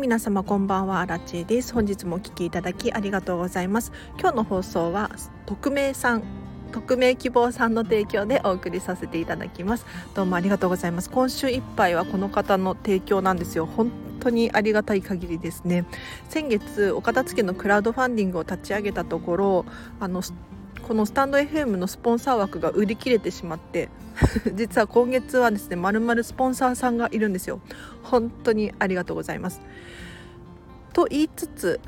皆様こんばんはアラチェです。本日もお聞きいただきありがとうございます。今日の放送は匿名さん匿名希望さんの提供でお送りさせていただきます。どうもありがとうございます。今週いっぱいはこの方の提供なんですよ。本当にありがたい限りですね。先月お片付けのクラウドファンディングを立ち上げたところあのこのスタンド FM のスポンサー枠が売り切れてしまって 実は今月はですねまるまるスポンサーさんがいるんですよ。本当にありがとうございます。と言いつつ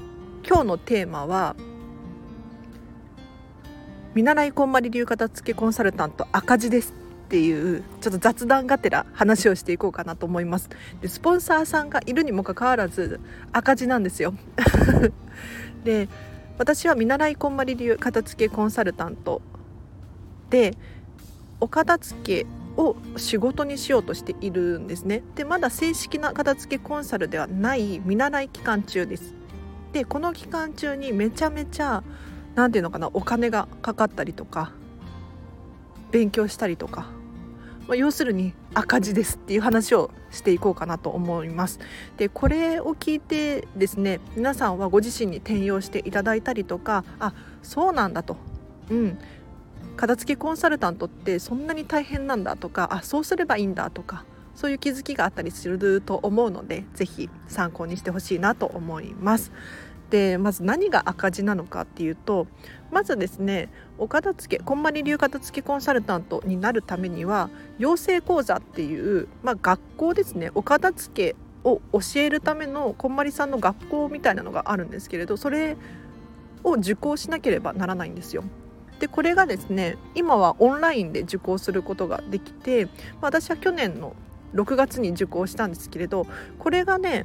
今日のテーマは見習いこんまり流片付けコンサルタント赤字ですっていうちょっと雑談がてら話をしていこうかなと思います。でスポンサーさんがいるにもかかわらず赤字なんですよ。で私は見習いこんまり流片付けコンサルタントでお片付けを仕事にしようとしているんですね。でまだ正式な片付けコンサルではない見習い期間中です。でこの期間中にめちゃめちゃ何て言うのかなお金がかかったりとか勉強したりとか、まあ、要するに赤字ですっていう話をしていこうかなと思います。でこれを聞いてですね皆さんはご自身に転用していただいたりとかあそうなんだと。うん。片付けコンサルタントってそんなに大変なんだとかあそうすればいいんだとかそういう気づきがあったりすると思うので是非参考にしてほしいなと思います。でまず何が赤字なのかっていうとまずですねお片付けこんまり流片付けコンサルタントになるためには養成講座っていう、まあ、学校ですねお片付けを教えるためのこんまりさんの学校みたいなのがあるんですけれどそれを受講しなければならないんですよ。でこれがですね今はオンラインで受講することができて、まあ、私は去年の6月に受講したんですけれどこれがね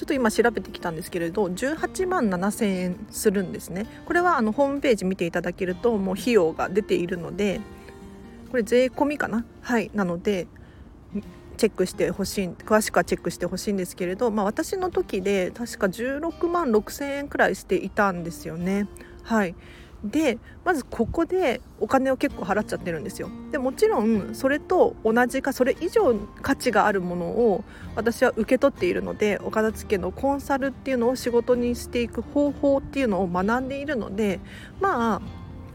ちょっと今調べてきたんですけれど18万7000円するんですね。これはあのホームページ見ていただけるともう費用が出ているのでこれ税込みかな？はい。なのでチェックしてほしい詳しくはチェックしてほしいんですけれど、まあ、私の時で確か16万6000円くらいしていたんですよね。はい。でまずここでお金を結構払っちゃってるんですよ。でもちろんそれと同じかそれ以上価値があるものを私は受け取っているのでお片付けのコンサルっていうのを仕事にしていく方法っていうのを学んでいるのでまあ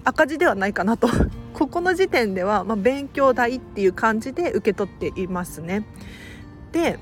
赤字ではないかなと。ここの時点では、まあ、勉強代っていう感じで受け取っていますね。で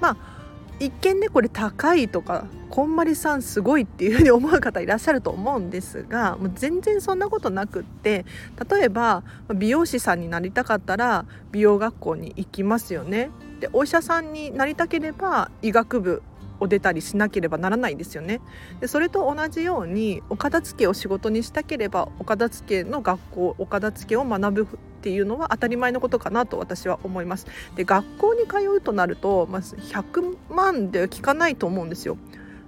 まあ一見ねこれ高いとかこんまりさんすごいっていうふうに思う方いらっしゃると思うんですがもう全然そんなことなくって例えば美容師さんになりたかったら美容学校に行きますよね。でお医者さんになりたければ医学部を出たりしなければならないんですよね。でそれと同じようにお片付けを仕事にしたければお片付けの学校お片付けを学ぶっていうのは当たり前のことかなと私は思います。で学校に通うとなるとまず100万では効かないと思うんですよ。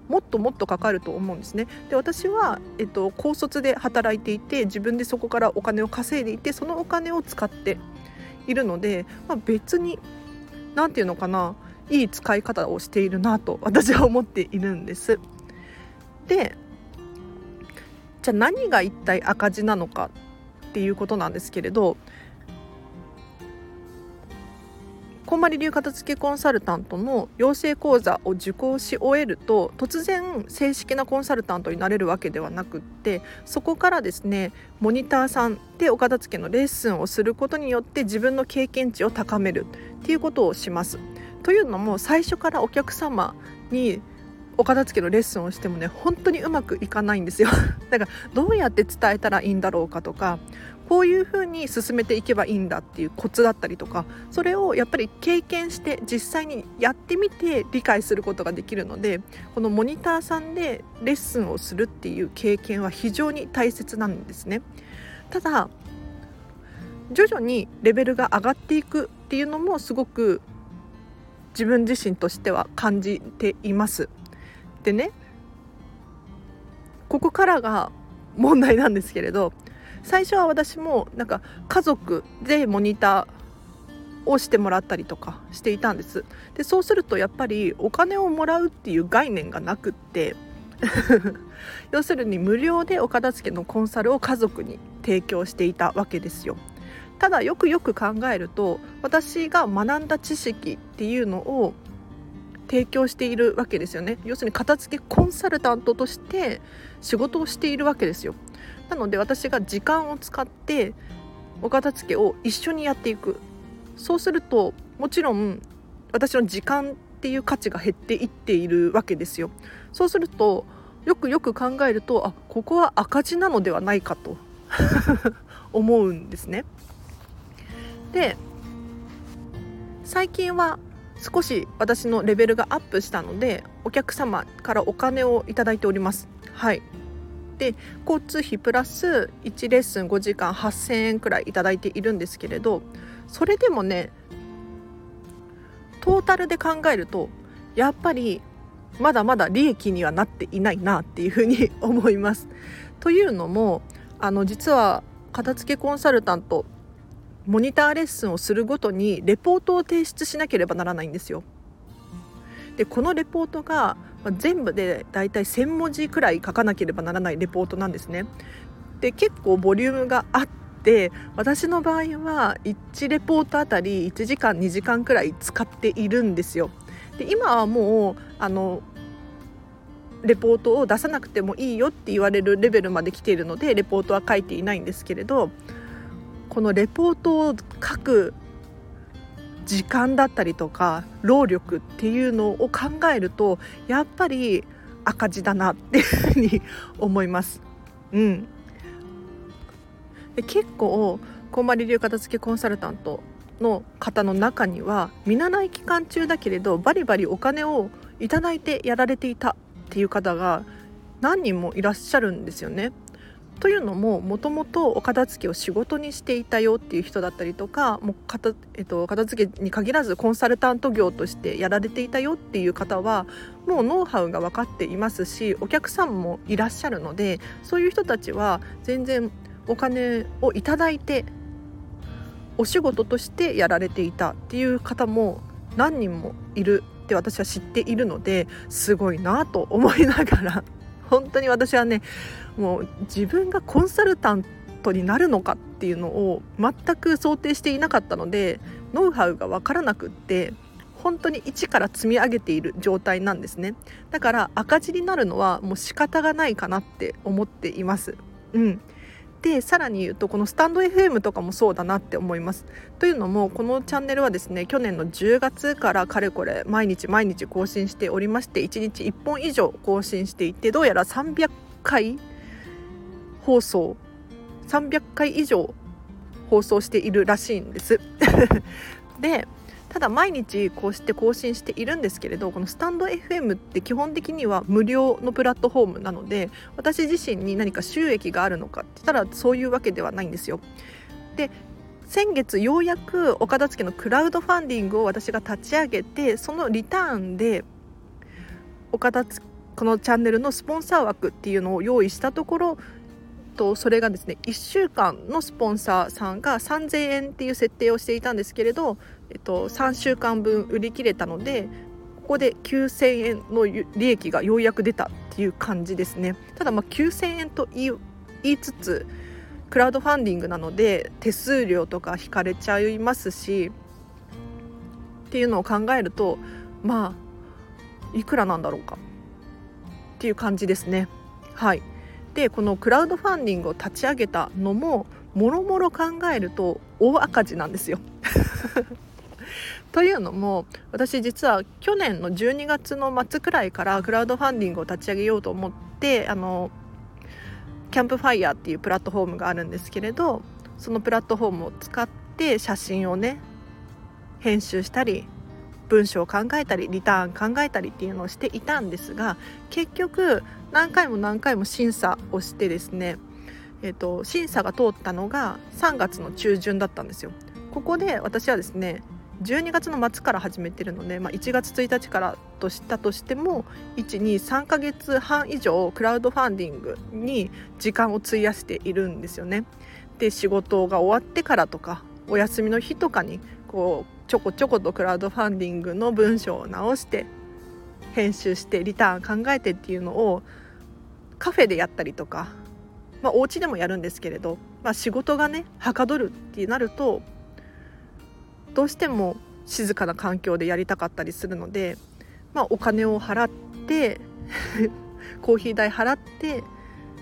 もっともっとかかると思うんですね。で私は、えっと、高卒で働いていて自分でそこからお金を稼いでいてそのお金を使っているので、まあ、別に何て言うのかないい使い方をしているなと私は思っているんです。でじゃあ何が一体赤字なのかっていうことなんですけれどこんまり流片付けコンサルタントの養成講座を受講し終えると突然正式なコンサルタントになれるわけではなくってそこからですねモニターさんでお片付けのレッスンをすることによって自分の経験値を高めるっていうことをします。というのも最初からお客様にお片付けのレッスンをしてもね本当にうまくいかないんですよ だからどうやって伝えたらいいんだろうかとかこういうふうに進めていけばいいんだっていうコツだったりとかそれをやっぱり経験して実際にやってみて理解することができるのでこのモニターさんでレッスンをするっていう経験は非常に大切なんですね。ただ徐々にレベルが上がっていくっていうのもすごく自分自身としては感じています。でねここからが問題なんですけれど最初は私もなんか家族でモニターをしてもらったりとかしていたんですでそうするとやっぱりお金をもらうっていう概念がなくって 要するに無料でお片付けのコンサルを家族に提供していたわけですよただよくよく考えると私が学んだ知識っていうのを提供しているわけですよね。要するに片付けコンサルタントとして仕事をしているわけですよ。なので私が時間を使ってお片付けを一緒にやっていく。そうするともちろん私の時間っていう価値が減っていっているわけですよ。そうするとよくよく考えるとあここは赤字なのではないかと。思うんですね。で最近は少し私のレベルがアップしたのでお客様からお金をいただいておりますはいで交通費プラス1レッスン5時間8000円くらいいただいているんですけれどそれでもねトータルで考えるとやっぱりまだまだ利益にはなっていないなっていうふうに思います。というのもあの実は片付けコンサルタントモニターレッスンをするごとにレポートを提出しなければならないんですよ。でこのレポートが全部でだいたい1,000文字くらい書かなければならないレポートなんですね。で結構ボリュームがあって私の場合は1レポートあたり1時間2時間くらい使っているんですよ。で今はもうあのレポートを出さなくてもいいよって言われるレベルまで来ているのでレポートは書いていないんですけれどこのレポートを書く時間だったりとか労力っていうのを考えるとやっぱり赤字だなっていうふうに思います。うん、で結構こんまり流片付けコンサルタントの方の中には見習い期間中だけれどバリバリお金をいただいてやられていたっていう方が何人もいらっしゃるんですよね。というのももともとお片付けを仕事にしていたよっていう人だったりとかもう片,、えっと、片付けに限らずコンサルタント業としてやられていたよっていう方はもうノウハウが分かっていますしお客さんもいらっしゃるのでそういう人たちは全然お金をいただいてお仕事としてやられていたっていう方も何人もいるって私は知っているのですごいなと思いながら本当に私はねもう自分がコンサルタントになるのかっていうのを全く想定していなかったのでノウハウが分からなくって本当に一から積み上げている状態なんですね。だから赤字になるのはもう仕方がないかなって思っています。うん。でさらに言うとこのスタンド FM とかもそうだなって思います。というのもこのチャンネルはですね去年の10月からかれこれ毎日毎日更新しておりまして1日1本以上更新していてどうやら300回放送300回以上放送しているらしいんです。でただ毎日こうして更新しているんですけれどこのスタンド FM って基本的には無料のプラットフォームなので私自身に何か収益があるのかって言ったらそういうわけではないんですよ。で先月ようやくお片付けのクラウドファンディングを私が立ち上げてそのリターンでお片付このチャンネルのスポンサー枠っていうのを用意したところとそれがですね1週間のスポンサーさんが3000円っていう設定をしていたんですけれど、えっと、3週間分売り切れたのでここで9000円の利益がようやく出たっていう感じですね。ただまあ9000円と言いつつクラウドファンディングなので手数料とか引かれちゃいますしっていうのを考えるとまあいくらなんだろうかっていう感じですね。はい。でこのクラウドファンディングを立ち上げたのももろもろ考えると大赤字なんですよ。というのも私実は去年の12月の末くらいからクラウドファンディングを立ち上げようと思ってあのキャンプファイヤーっていうプラットフォームがあるんですけれどそのプラットフォームを使って写真をね編集したり文章を考えたりリターン考えたりっていうのをしていたんですが結局何回も何回も審査をしてですね、えーと、審査が通ったのが3月の中旬だったんですよ。ここで私はですね12月の末から始めてるので、まあ、1月1日からとしたとしても123ヶ月半以上クラウドファンディングに時間を費やしているんですよね。で仕事が終わってからとかお休みの日とかにこうちょこちょことクラウドファンディングの文章を直して編集してリターン考えてっていうのをカフェでやったりとか、まあ、お家でもやるんですけれど、まあ、仕事がねはかどるってなるとどうしても静かな環境でやりたかったりするのでまあ、お金を払って コーヒー代払って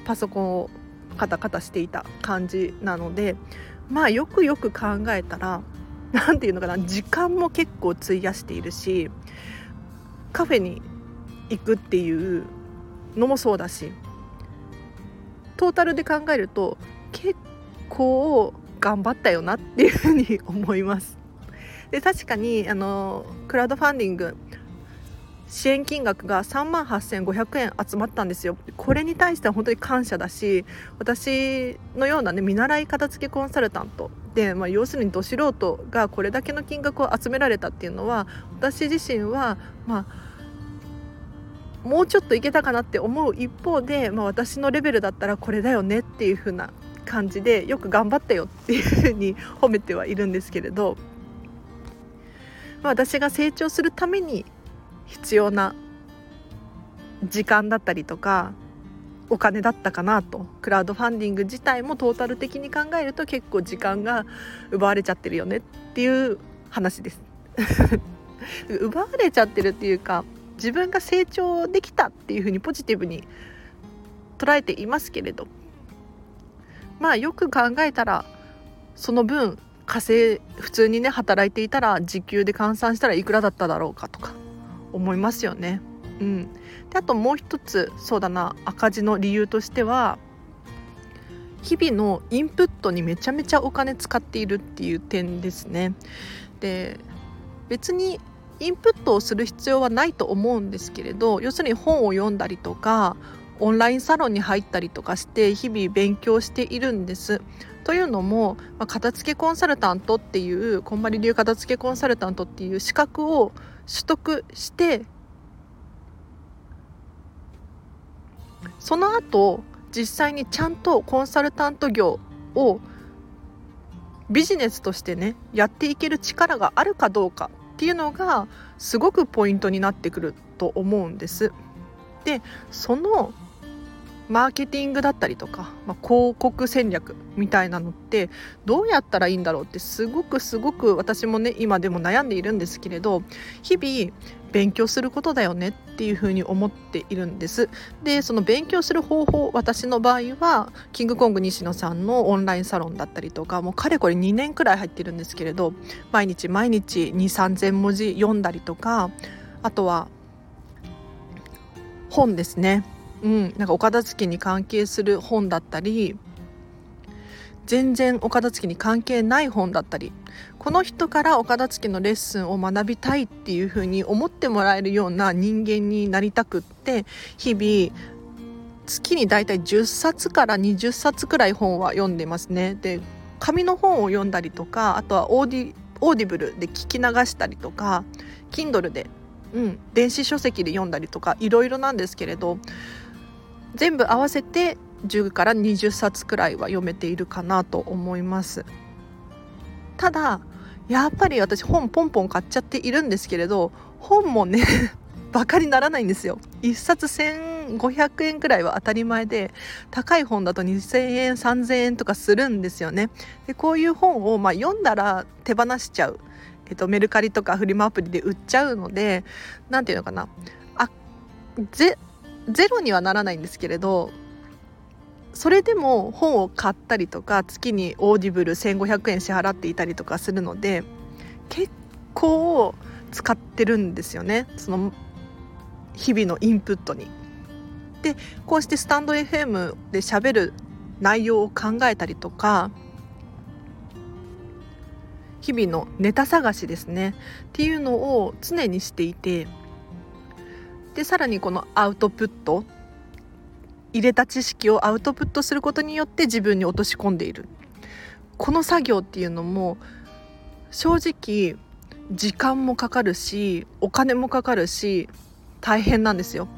パソコンをカタカタしていた感じなのでまあよくよく考えたら何て言うのかな時間も結構費やしているしカフェに行くっていうのもそうだしトータルで考えると結構頑張ったよなっていうふうに思います。で確かにあのクラウドファンディング支援金額が3万8500円集まったんですよ。これに対しては本当に感謝だし私のようなね見習い片付けコンサルタントで、まあ、要するにど素人がこれだけの金額を集められたっていうのは私自身はまあもうちょっといけたかなって思う一方で、まあ、私のレベルだったらこれだよねっていう風な感じでよく頑張ったよっていう風に褒めてはいるんですけれど、まあ、私が成長するために必要な時間だったりとかお金だったかなと。クラウドファンディング自体もトータル的に考えると結構時間が奪われちゃってるよねっていう話です。奪われちゃってるっていうか自分が成長できたっていうふうにポジティブに捉えていますけれど。まあよく考えたらその分稼普通にね働いていたら時給で換算したらいくらだっただろうかとか思いますよね。うん、であともう一つそうだな赤字の理由としては日々のインプットにめちゃめちゃお金使っているっていう点ですね。で別にインプットをする必要はないと思うんですけれど要するに本を読んだりとかオンラインサロンに入ったりとかして日々勉強しているんです。というのも、まあ、片付けコンサルタントっていうこんまり流片付けコンサルタントっていう資格を取得してその後実際にちゃんとコンサルタント業をビジネスとしてねやっていける力があるかどうかっていうのがすごくポイントになってくると思うんです。でそのマーケティングだったりとか、まあ、広告戦略みたいなのってどうやったらいいんだろうってすごくすごく私もね今でも悩んでいるんですけれど日々勉強することだよねっていうふうに思っているんです。でその勉強する方法私の場合はキングコング西野さんのオンラインサロンだったりとかもうかれこれ2年くらい入ってるんですけれど毎日毎日2 3 0 0 0文字読んだりとかあとは本ですね。うん、なんかお片付けに関係する本だったり全然お片付けに関係ない本だったりこの人からお片付けのレッスンを学びたいっていうふうに思ってもらえるような人間になりたくって日々月にだいたい10冊から20冊くらい本は読んでますね。で紙の本を読んだりとかあとはオーディ Audible で聞き流したりとか Kindle で、うん、電子書籍で読んだりとかいろいろなんですけれど全部合わせて10から20冊くらいは読めているかなと思います。ただやっぱり私本ポンポン買っちゃっているんですけれど本もね バカにならないんですよ。1冊1500円くらいは当たり前で高い本だと2000円3000円とかするんですよね。でこういう本をまあ読んだら手放しちゃう。えっと、メルカリとかフリマアプリで売っちゃうので何て言うのかな。あぜゼロにはならないんですけれどそれでも本を買ったりとか月に Audible 1500円支払っていたりとかするので結構使ってるんですよねその日々のインプットに。でこうしてスタンド FM で喋る内容を考えたりとか日々のネタ探しですねっていうのを常にしていてでさらにこのアウトプット入れた知識をアウトプットすることによって自分に落とし込んでいるこの作業っていうのも正直時間もかかるしお金もかかるし大変なんですよ。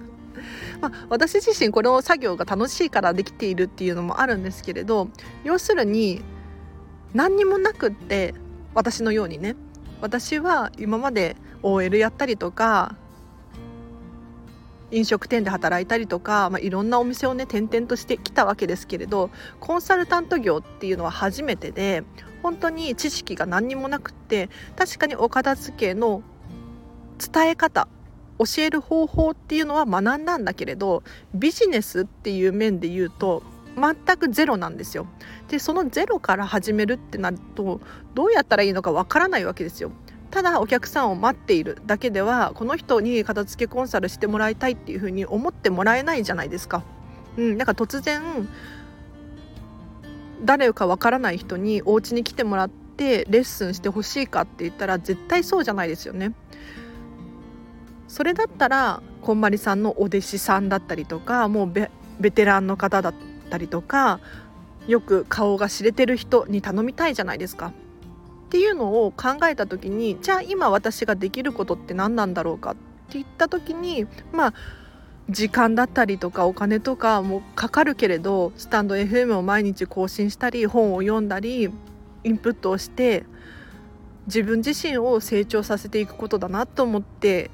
まあ、私自身この作業が楽しいからできているっていうのもあるんですけれど要するに何にもなくって私のようにね私は今まで OL やったりとか飲食店で働いたりとか、まあ、いろんなお店をね転々としてきたわけですけれどコンサルタント業っていうのは初めてで本当に知識が何にもなくって確かにお片付けの伝え方教える方法っていうのは学んだんだけれどビジネスっていう面で言うと全くゼロなんですよ。でそのゼロから始めるってなるとどうやったらいいのかわからないわけですよ。ただお客さんを待っているだけではこの人に片付けコンサルしてもらいたいっていうふうに思ってもらえないじゃないですか。うん、なんか突然誰かわからない人にお家に来てもらってレッスンしてほしいかって言ったら絶対そうじゃないですよね。それだったらこんまりさんのお弟子さんだったりとかもうベベテランの方だったりとかよく顔が知れてる人に頼みたいじゃないですか。っていうのを考えた時にじゃあ今私ができることって何なんだろうかって言った時にまあ時間だったりとかお金とかもかかるけれどスタンド FM を毎日更新したり本を読んだりインプットをして自分自身を成長させていくことだなと思って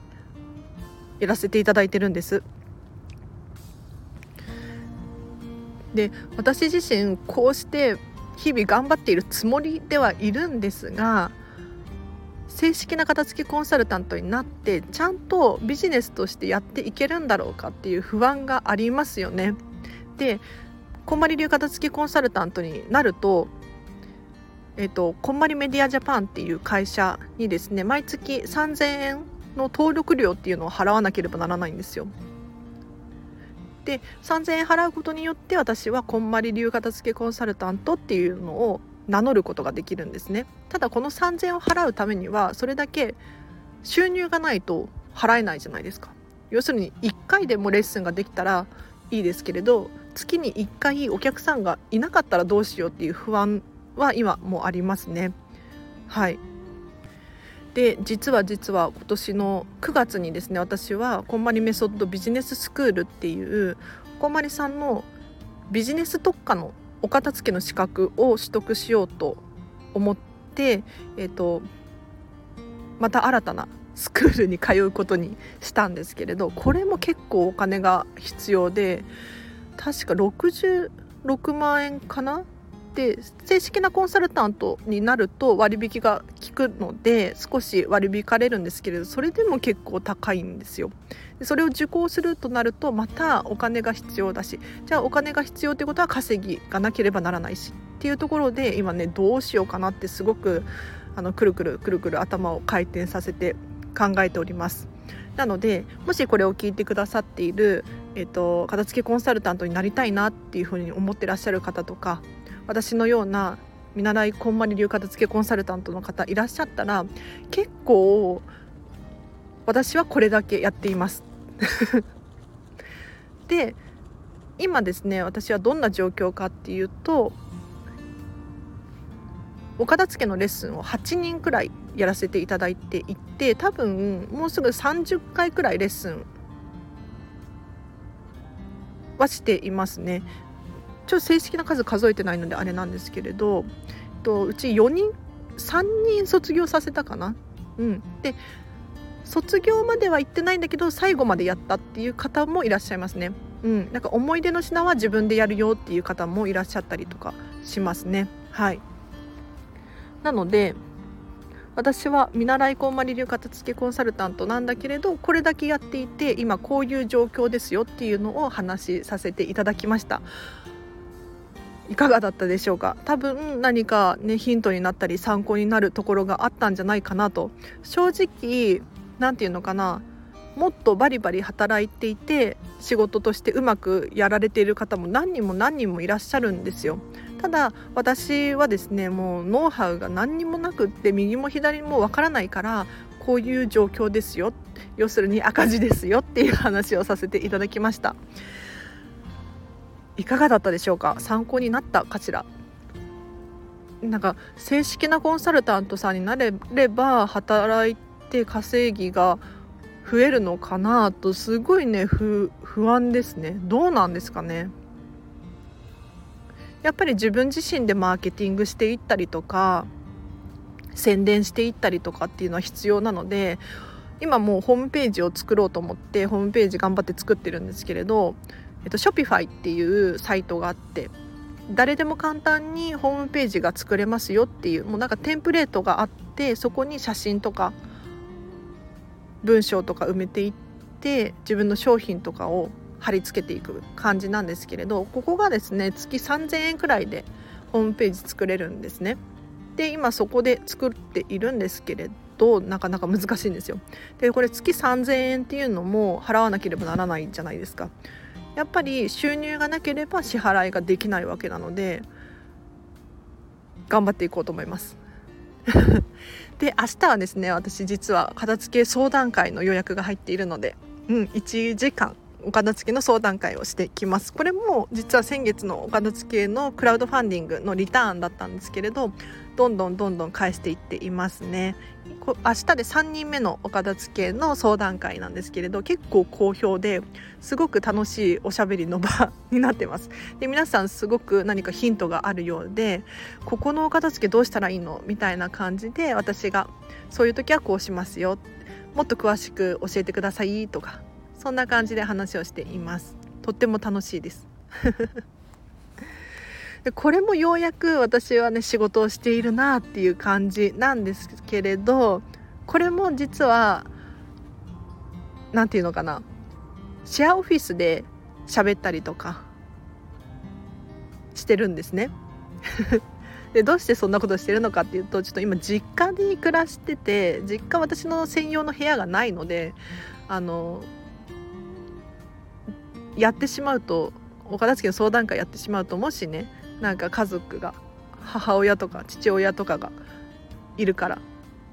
やらせていただいてるんです。で私自身こうして日々頑張っているつもりではいるんですが正式な片付けコンサルタントになってちゃんとビジネスとしてやっていけるんだろうかっていう不安がありますよね。でこんまり流片付けコンサルタントになるとえーと、こんまりメディアジャパンっていう会社にですね毎月3000円の登録料っていうのを払わなければならないんですよ。で3000円払うことによって私はこんまり流片付けコンサルタントっていうのを名乗ることができるんですね。ただこの3000円を払うためにはそれだけ収入がないと払えないじゃないですか。要するに1回でもレッスンができたらいいですけれど月に1回お客さんがいなかったらどうしようっていう不安は今もありますね。はい。で実は実は今年の9月にですね私はこんまりメソッドビジネススクールっていうこんまりさんのビジネス特化のお片付けの資格を取得しようと思って、えーと、また新たなスクールに通うことにしたんですけれどこれも結構お金が必要で確か66万円かなで正式なコンサルタントになると割引が効くので少し割り引かれるんですけれどそれでも結構高いんですよ。それを受講するとなるとまたお金が必要だしじゃあお金が必要ってことは稼ぎがなければならないしっていうところで今ねどうしようかなってすごくあのくるくるくるくる頭を回転させて考えております。なのでもしこれを聞いてくださっている、えっと、片付けコンサルタントになりたいなっていうふうに思ってらっしゃる方とか私のような見習いこんまり流片付けコンサルタントの方いらっしゃったら結構私はこれだけやっています。で今ですね私はどんな状況かっていうとお片付けのレッスンを8人くらいやらせていただいていて多分もうすぐ30回くらいレッスンはしていますね。ちょっと正式な数数えてないのであれなんですけれどえっとうち4人3人卒業させたかな。うん、で卒業までは行ってないんだけど最後までやったっていう方もいらっしゃいますね。うん、なんか思い出の品は自分でやるよっていう方もいらっしゃったりとかしますね。はい。なので私は見習いこんまり流片付けコンサルタントなんだけれどこれだけやっていて今こういう状況ですよっていうのを話しさせていただきましたいかがだったでしょうか？多分何かねヒントになったり参考になるところがあったんじゃないかなと。正直何て言うのかな？もっとバリバリ働いていて仕事としてうまくやられている方も何人も何人もいらっしゃるんですよ。ただ私はですねもうノウハウが何にもなくって右も左もわからないからこういう状況ですよ。要するに赤字ですよっていう話をさせていただきました。いかがだったでしょうか？参考になったかしら？なんか正式なコンサルタントさんになれれば働いて稼ぎが増えるのかなとすごいね不安ですね。どうなんですかね？やっぱり自分自身でマーケティングしていったりとか宣伝していったりとかっていうのは必要なので今もうホームページを作ろうと思ってホームページ頑張って作ってるんですけれどえっと、Shopify っていうサイトがあって誰でも簡単にホームページが作れますよっていうもうなんかテンプレートがあってそこに写真とか文章とか埋めていって自分の商品とかを貼り付けていく感じなんですけれどここがですね月3000円くらいでホームページ作れるんですね。で今そこで作っているんですけれどなかなか難しいんですよ。でこれ月3000円っていうのも払わなければならないじゃないですか。やっぱり収入がなければ支払いができないわけなので頑張っていこうと思います。で明日はですね私実は片付け相談会の予約が入っているので、うん、1時間お片付けの相談会をしてきます。これも実は先月のお片付けのクラウドファンディングのリターンだったんですけれどどんどんどんどん返していっていますね。明日で3人目のお片付けの相談会なんですけれど結構好評ですごく楽しいおしゃべりの場になってます。で皆さんすごく何かヒントがあるようでここのお片付けどうしたらいいの？みたいな感じで私がそういう時はこうしますよ。もっと詳しく教えてくださいとかそんな感じで話をしています。とっても楽しいです。でこれもようやく私はね仕事をしているなっていう感じなんですけれどこれも実は何て言うのかな。シェアオフィスで喋ったりとかしてるんですね。でどうしてそんなことしてるのかっていうとちょっと今実家に暮らしてて実家私の専用の部屋がないのであのやってしまうとお片付けの相談会やってしまうともしねなんか家族が母親とか父親とかがいるから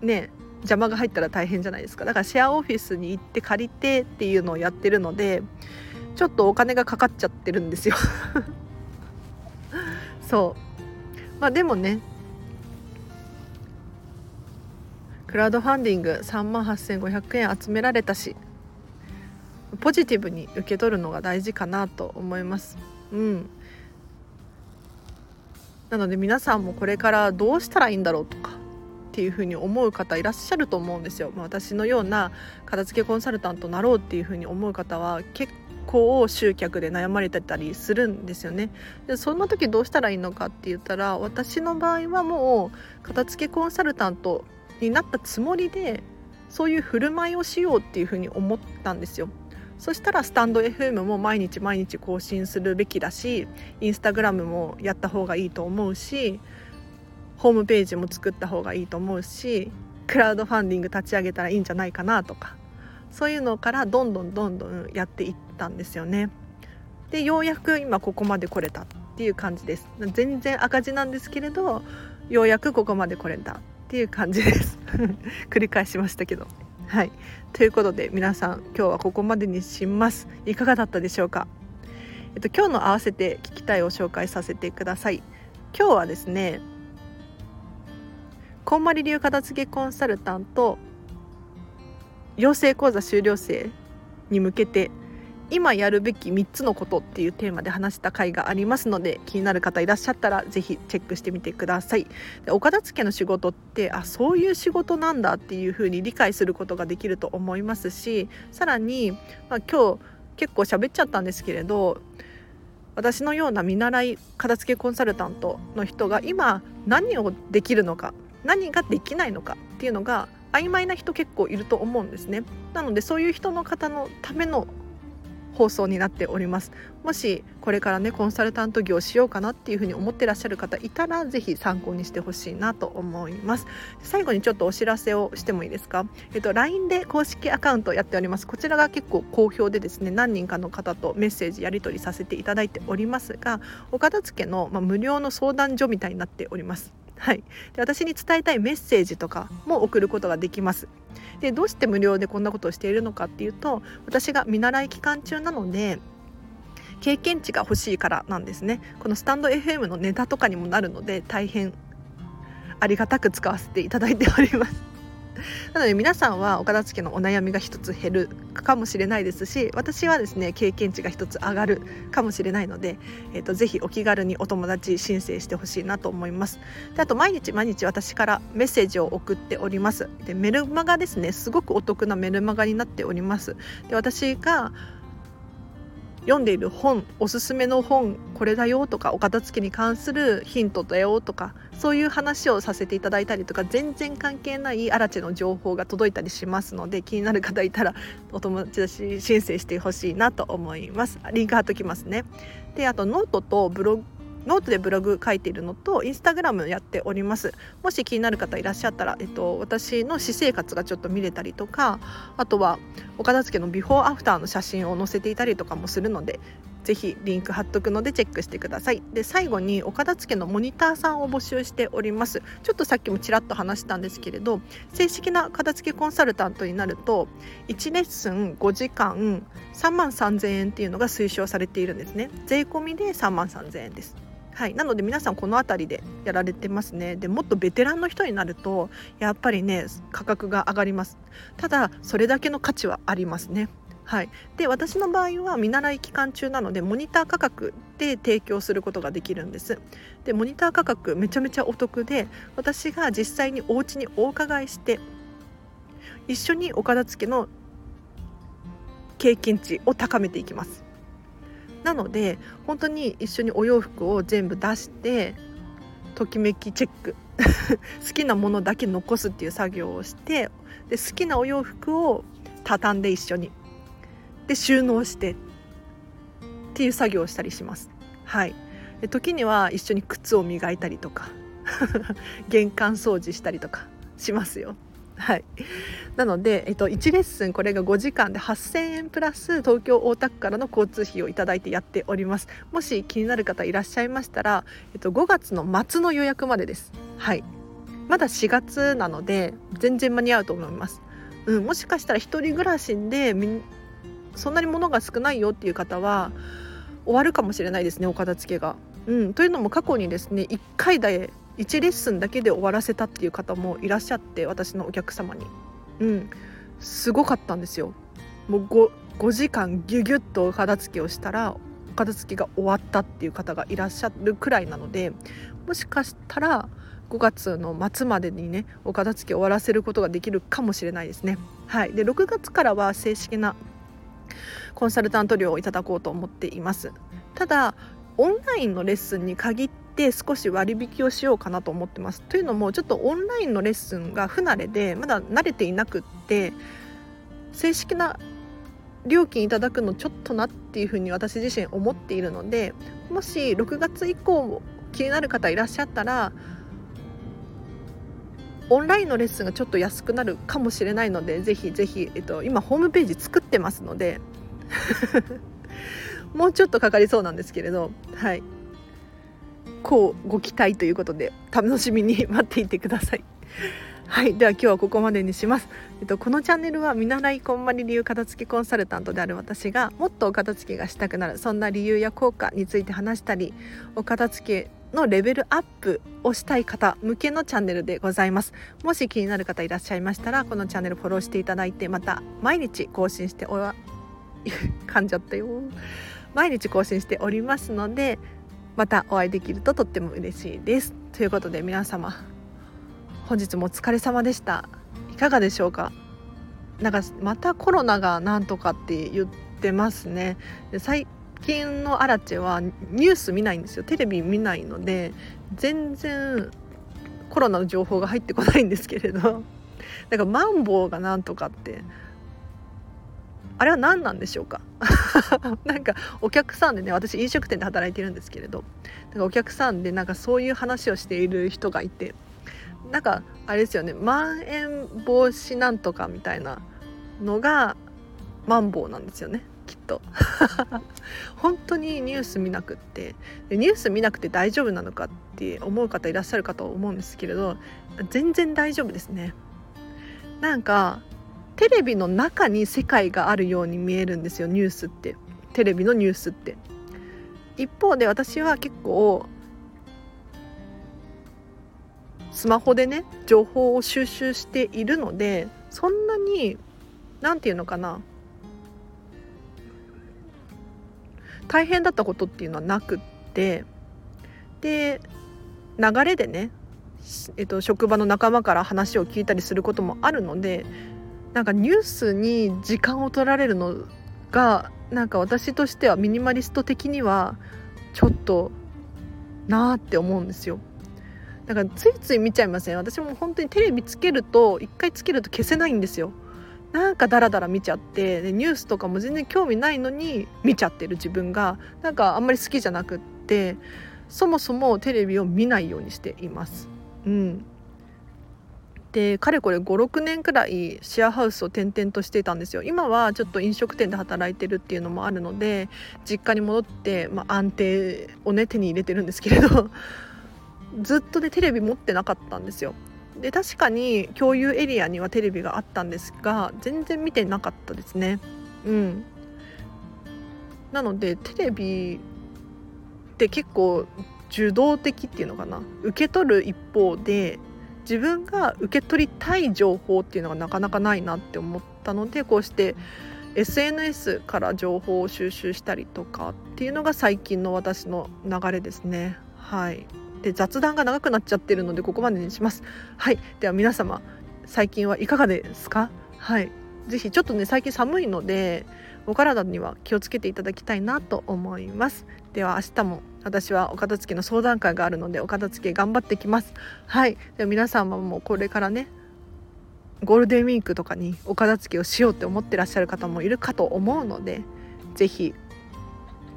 ね邪魔が入ったら大変じゃないですか。だからシェアオフィスに行って借りてっていうのをやってるのでちょっとお金がかかっちゃってるんですよ。そう。まあでもねクラウドファンディング3万8500円集められたしポジティブに受け取るのが大事かなと思いますうんなので皆さんもこれからどうしたらいいんだろうとかっていうふうに思う方いらっしゃると思うんですよ。ま私のような片付けコンサルタントになろうっていうふうに思う方は結構集客で悩まれてたりするんですよね。でそんな時どうしたらいいのかって言ったら私の場合はもう片付けコンサルタントになったつもりでそういう振る舞いをしようっていうふうに思ったんですよ。そしたらスタンド FM も毎日毎日更新するべきだしインスタグラムもやった方がいいと思うしホームページも作った方がいいと思うしクラウドファンディング立ち上げたらいいんじゃないかなとかそういうのからどんどんどんどんやっていったんですよね。でようやく今ここまで来れたっていう感じです。全然赤字なんですけれどようやくここまで来れたっていう感じです。繰り返しましたけど。はい。ということで皆さん今日はここまでにします。いかがだったでしょうか？えっと今日の合わせて聞きたいを紹介させてください。今日はですねこんまり流片付けコンサルタント養成講座修了生に向けて今やるべき3つのことっていうテーマで話した回がありますので気になる方いらっしゃったらぜひチェックしてみてください。でお片付けの仕事ってあそういう仕事なんだっていうふうに理解することができると思いますしさらに、まあ、今日結構喋っちゃったんですけれど私のような見習い片付けコンサルタントの人が今何をできるのか何ができないのかっていうのが曖昧な人結構いると思うんですね。なのでそういう人の方のための放送になっております。もしこれからねコンサルタント業しようかなっていうふうに思ってらっしゃる方いたら是非参考にしてほしいなと思います。最後にちょっとお知らせをしてもいいですか？えっと LINE で公式アカウントやっております。こちらが結構好評でですね何人かの方とメッセージやり取りさせていただいておりますがお片付けの、まあ、無料の相談所みたいになっております。はい、で私に伝えたいメッセージとかも送ることができます。でどうして無料でこんなことをしているのかっていうと私が見習い期間中なので経験値が欲しいからなんですね。このスタンド FM のネタとかにもなるので大変ありがたく使わせていただいております。なので皆さんはお片付けのお悩みが一つ減るかもしれないですし私はですね経験値が一つ上がるかもしれないので、えーと、ぜひお気軽にお友達申請してほしいなと思います。であと毎日毎日私からメッセージを送っております。でメルマガですねすごくお得なメルマガになっております。で私が読んでいる本おすすめの本これだよとかお片付けに関するヒントだよとかそういう話をさせていただいたりとか全然関係ないアラチェの情報が届いたりしますので気になる方いたらお友達申請してほしいなと思います。リンク貼っときますね。であとノートとブログノートでブログ書いているのとインスタグラムやっております。もし気になる方いらっしゃったら、えっと、私の私生活がちょっと見れたりとかあとはお片付けのビフォーアフターの写真を載せていたりとかもするのでぜひリンク貼っとくのでチェックしてください。で最後にお片付けのモニターさんを募集しております。ちょっとさっきもちらっと話したんですけれど正式な片付けコンサルタントになると1レッスン5時間3万3000円っていうのが推奨されているんですね。税込みで3万3000円です。はい、なので皆さんこの辺りでやられてますね。でもっとベテランの人になるとやっぱりね価格が上がります。ただそれだけの価値はありますね。はい、で私の場合は見習い期間中なのでモニター価格で提供することができるんです。でモニター価格めちゃめちゃお得で私が実際にお家にお伺いして一緒にお片付けの経験値を高めていきます。なので本当に一緒にお洋服を全部出してときめきチェック 好きなものだけ残すっていう作業をしてで好きなお洋服を畳んで一緒にで収納してっていう作業をしたりします。はいで時には一緒に靴を磨いたりとか 玄関掃除したりとかしますよ。はい、なので、えっと、1レッスンこれが5時間で8000円プラス東京大田区からの交通費をいただいてやっております。もし気になる方いらっしゃいましたら、えっと、5月の末の予約までです。はい。まだ4月なので全然間に合うと思います、うん、もしかしたら1人暮らしでそんなに物が少ないよっていう方は終わるかもしれないですねお片付けが。うん、というのも過去にですね1回で1レッスンだけで終わらせたっていう方もいらっしゃって私のお客様に。うん。すごかったんですよ。もう 5, 5時間ギュギュッと片付けをしたら片付けが終わったっていう方がいらっしゃるくらいなのでもしかしたら5月の末までにねお片付け終わらせることができるかもしれないですね。はい、で6月からは正式なコンサルタント料をいただこうと思っています。ただオンラインのレッスンに限って少し割引をしようかなと思ってます。というのもちょっとオンラインのレッスンが不慣れでまだ慣れていなくって正式な料金いただくのちょっとなっていうふうに私自身思っているのでもし6月以降気になる方いらっしゃったらオンラインのレッスンがちょっと安くなるかもしれないのでぜひぜひ、えっと、今ホームページ作ってますので もうちょっとかかりそうなんですけれどはい。こうご期待ということで楽しみに待っていてください。はい、では今日はここまでにします。えっと、このチャンネルは見習いこんまり理由片付けコンサルタントである私がもっとお片付けがしたくなるそんな理由や効果について話したりお片付けのレベルアップをしたい方向けのチャンネルでございますもし気になる方いらっしゃいましたらこのチャンネルフォローしていただいてまた毎日更新してお噛んじゃったよ毎日更新しておりますのでまたお会いできるととっても嬉しいです。ということで皆様本日もお疲れ様でした。いかがでしょうか？なんかまたコロナがなんとかって言ってますね。で最近のアラチェはニュース見ないんですよ。テレビ見ないので全然コロナの情報が入ってこないんですけれど。だからマンボウがなんとかってあれは何なんでしょうか？なんかお客さんでね私飲食店で働いてるんですけれど。なんかお客さんでなんかそういう話をしている人がいて。なんかあれですよねまん延防止なんとかみたいなのがマンボウなんですよねきっと。本当にニュース見なくって。ニュース見なくて大丈夫なのかって思う方いらっしゃるかと思うんですけれど全然大丈夫ですね。なんかテレビの中に世界があるように見えるんですよニュースって。テレビのニュースって。一方で私は結構スマホでね情報を収集しているのでそんなに何て言うのかな。大変だったことっていうのはなくって。で流れでね、えっと、職場の仲間から話を聞いたりすることもあるのでなんかニュースに時間を取られるのがなんか私としてはミニマリスト的にはちょっとなーって思うんですよ。だからついつい見ちゃいません？私も本当にテレビつけると一回つけると消せないんですよ。なんかダラダラ見ちゃってでニュースとかも全然興味ないのに見ちゃってる自分がなんかあんまり好きじゃなくってそもそもテレビを見ないようにしています。うん。でかれこれ56年くらいシェアハウスを転々としていたんですよ。今はちょっと飲食店で働いてるっていうのもあるので実家に戻って、まあ、安定をね手に入れてるんですけれど ずっとねテレビ持ってなかったんですよ。で確かに共有エリアにはテレビがあったんですが全然見てなかったですね。うん。なのでテレビって結構受動的っていうのかな。受け取る一方で自分が受け取りたい情報っていうのがなかなかないなって思ったのでこうして SNS から情報を収集したりとかっていうのが最近の私の流れですね。はい。で雑談が長くなっちゃってるのでここまでにします。はい。では皆様最近はいかがですか？はい。ぜひちょっとね最近寒いのでお体には気をつけていただきたいなと思います。では明日も私はお片付けの相談会があるのでお片付け頑張ってきますはいでは皆様もこれからねゴールデンウィークとかにお片付けをしようって思ってらっしゃる方もいるかと思うので是非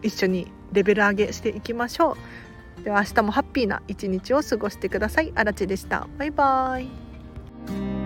一緒にレベル上げしていきましょうでは明日もハッピーな一日を過ごしてください。あらでした。バイバーイ。